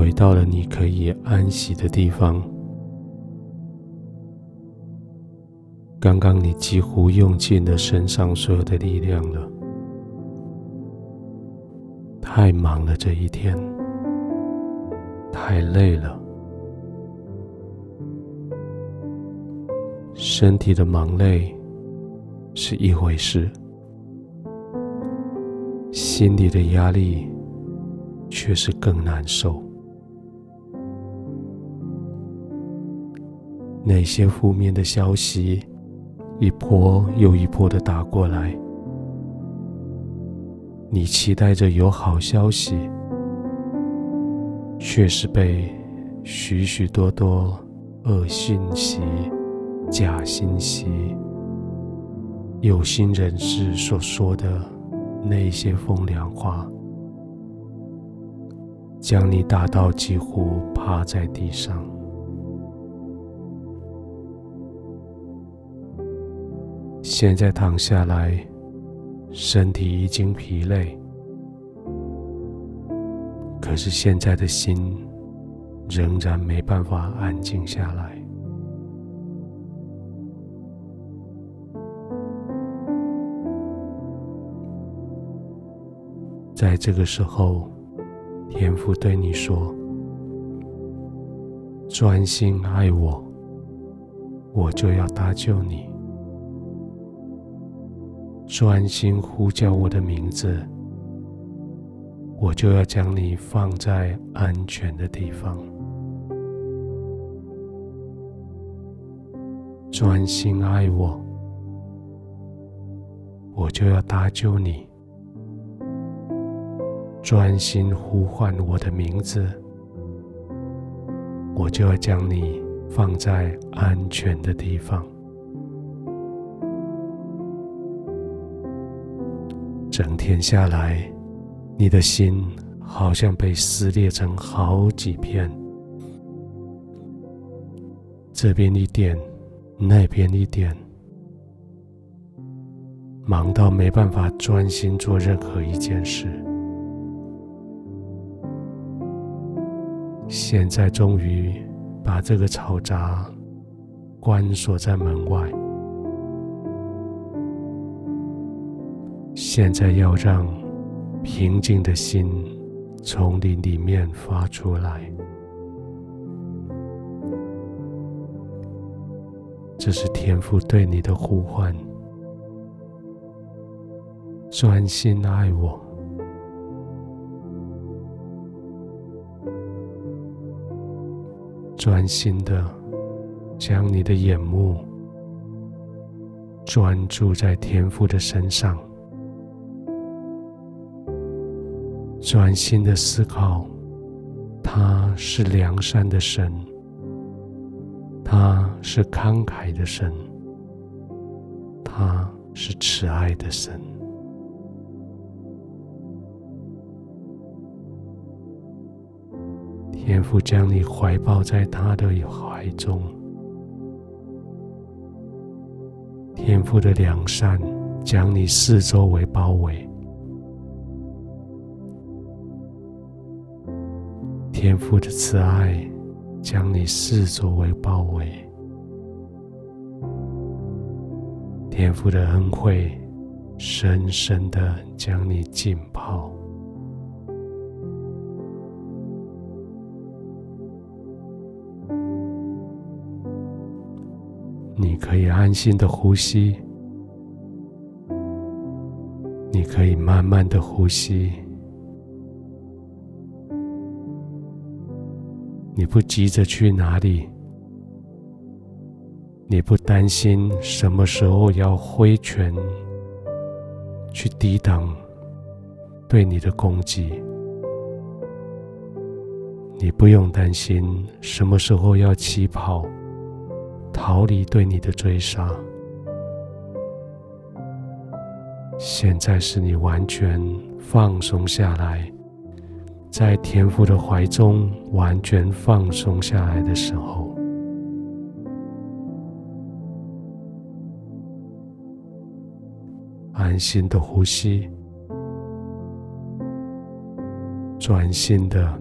回到了你可以安息的地方。刚刚你几乎用尽了身上所有的力量了，太忙了这一天，太累了。身体的忙累是一回事，心里的压力却是更难受。那些负面的消息，一波又一波的打过来，你期待着有好消息，却是被许许多多恶信息、假信息、有心人士所说的那些风凉话，将你打到几乎趴在地上。现在躺下来，身体已经疲累，可是现在的心仍然没办法安静下来。在这个时候，天父对你说：“专心爱我，我就要搭救你。”专心呼叫我的名字，我就要将你放在安全的地方。专心爱我，我就要搭救你。专心呼唤我的名字，我就要将你放在安全的地方。整天下来，你的心好像被撕裂成好几片，这边一点，那边一点，忙到没办法专心做任何一件事。现在终于把这个嘈杂关锁在门外。现在要让平静的心从你里面发出来，这是天父对你的呼唤。专心爱我，专心的将你的眼目专注在天父的身上。专心的思考，他是良善的神，他是慷慨的神，他是慈爱的神。天父将你怀抱在他的怀中，天父的良善将你四周围包围。天父的慈爱将你视作为包围，天父的恩惠深深的将你浸泡。你可以安心的呼吸，你可以慢慢的呼吸。你不急着去哪里，你不担心什么时候要挥拳去抵挡对你的攻击，你不用担心什么时候要起跑逃离对你的追杀。现在是你完全放松下来。在天父的怀中完全放松下来的时候，安心的呼吸，专心的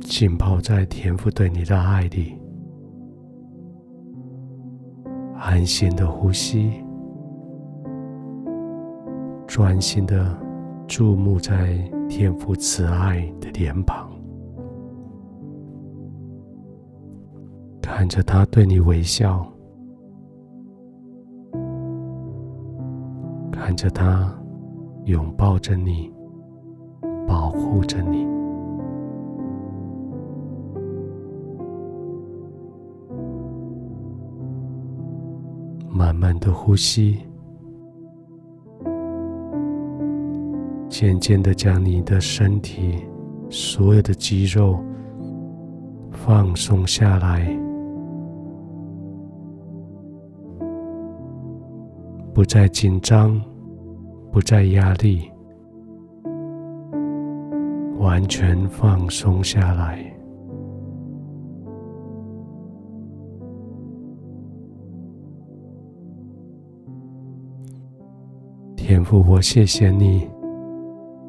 浸泡在天父对你的爱里，安心的呼吸，专心的注目在天父慈爱的脸庞，看着他对你微笑，看着他拥抱着你，保护着你。慢慢的呼吸，渐渐的将你的身体所有的肌肉放松下来，不再紧张，不再压力，完全放松下来。天父，我谢谢你，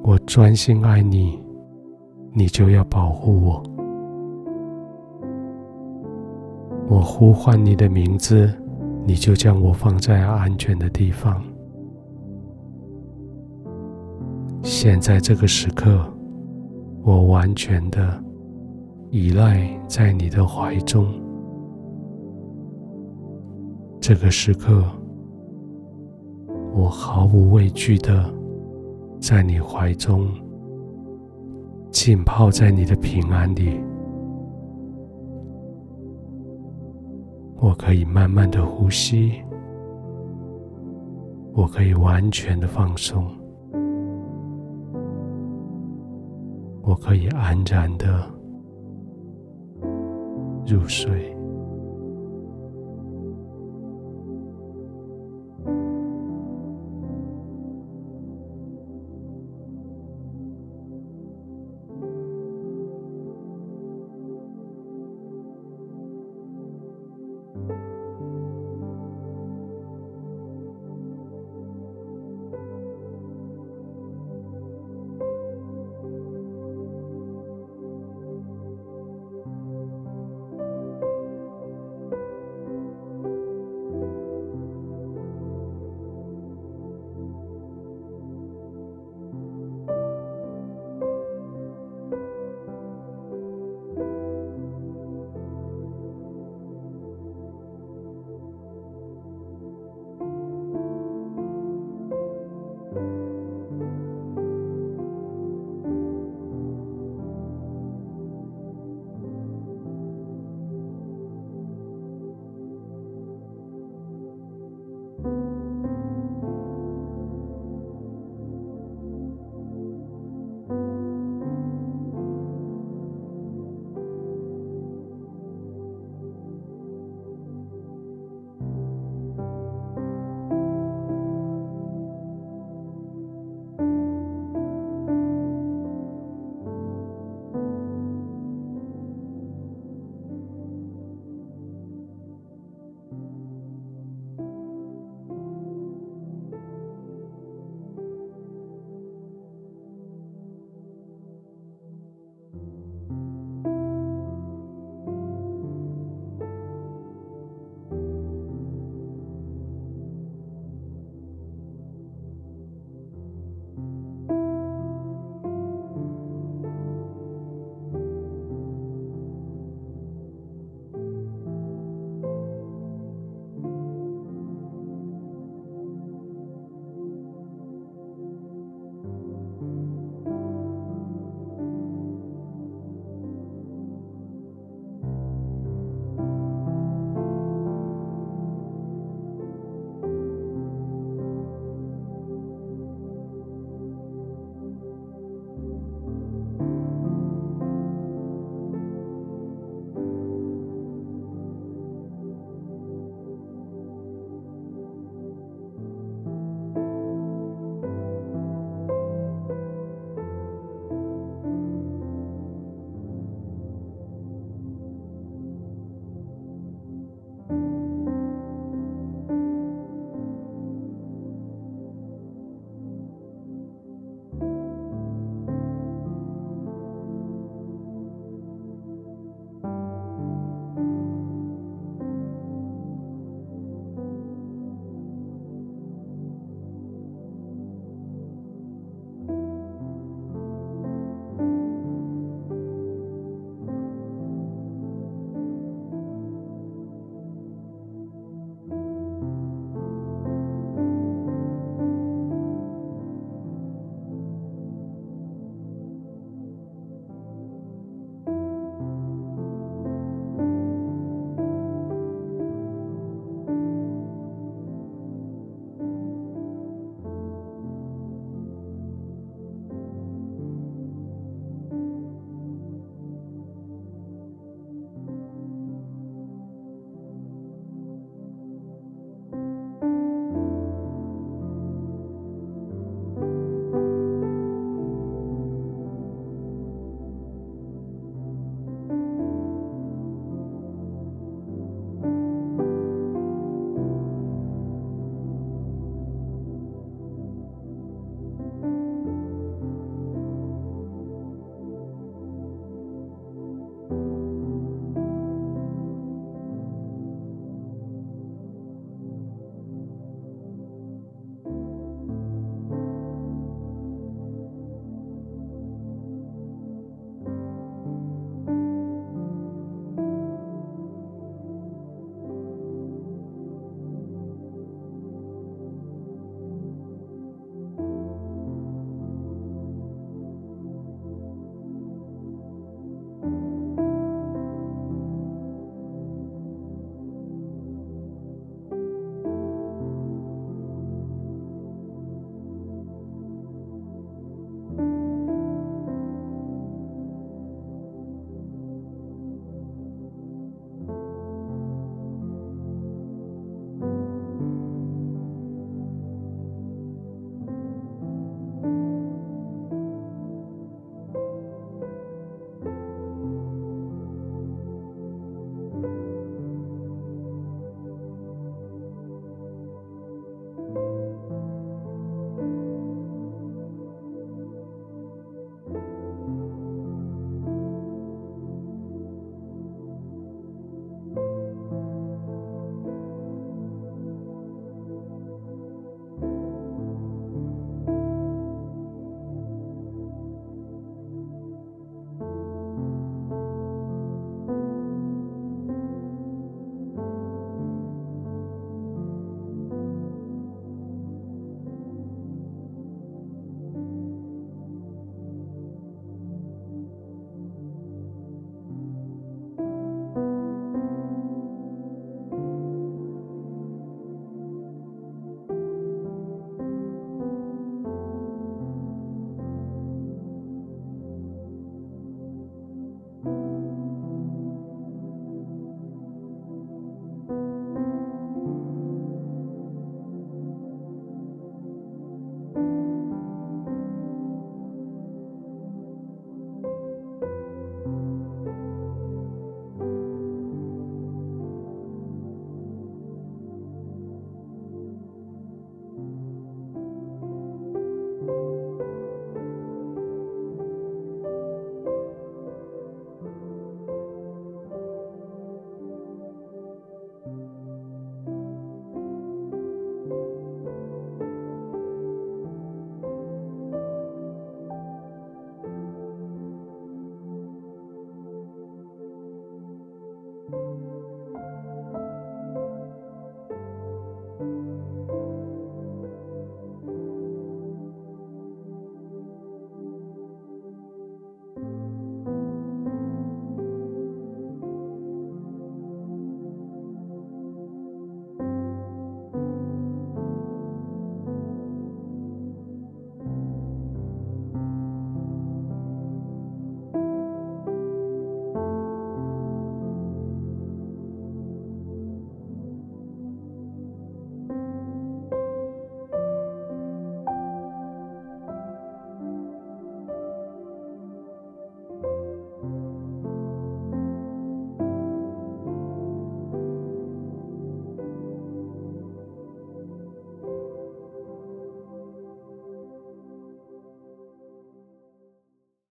我专心爱你，你就要保护我。我呼唤你的名字，你就将我放在安全的地方。现在这个时刻，我完全的依赖在你的怀中。这个时刻。我毫无畏惧的在你怀中浸泡在你的平安里，我可以慢慢的呼吸，我可以完全的放松，我可以安然的入睡。